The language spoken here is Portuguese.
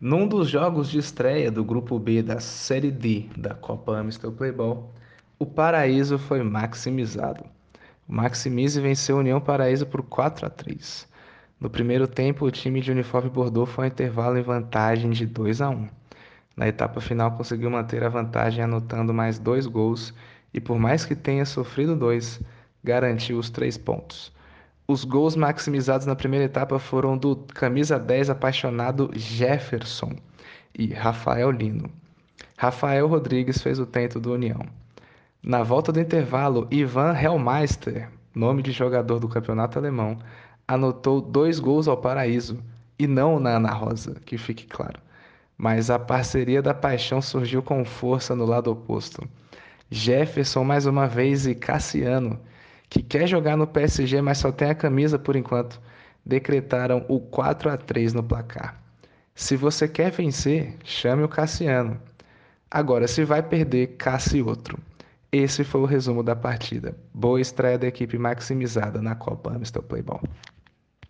Num dos jogos de estreia do Grupo B da Série D da Copa Amstel Playball, o Paraíso foi maximizado. O Maximize venceu a União Paraíso por 4 a 3. No primeiro tempo, o time de uniforme Bordeaux foi ao intervalo em vantagem de 2 a 1. Na etapa final, conseguiu manter a vantagem anotando mais dois gols e, por mais que tenha sofrido dois, garantiu os três pontos. Os gols maximizados na primeira etapa foram do camisa 10 apaixonado Jefferson e Rafael Lino. Rafael Rodrigues fez o tento do União. Na volta do intervalo, Ivan Hellmeister, nome de jogador do campeonato alemão, anotou dois gols ao Paraíso, e não na Ana Rosa, que fique claro. Mas a parceria da paixão surgiu com força no lado oposto. Jefferson mais uma vez e Cassiano, que quer jogar no PSG, mas só tem a camisa por enquanto, decretaram o 4 a 3 no placar. Se você quer vencer, chame o Cassiano. Agora, se vai perder, casse outro. Esse foi o resumo da partida. Boa estreia da equipe maximizada na Copa Amstel Playball.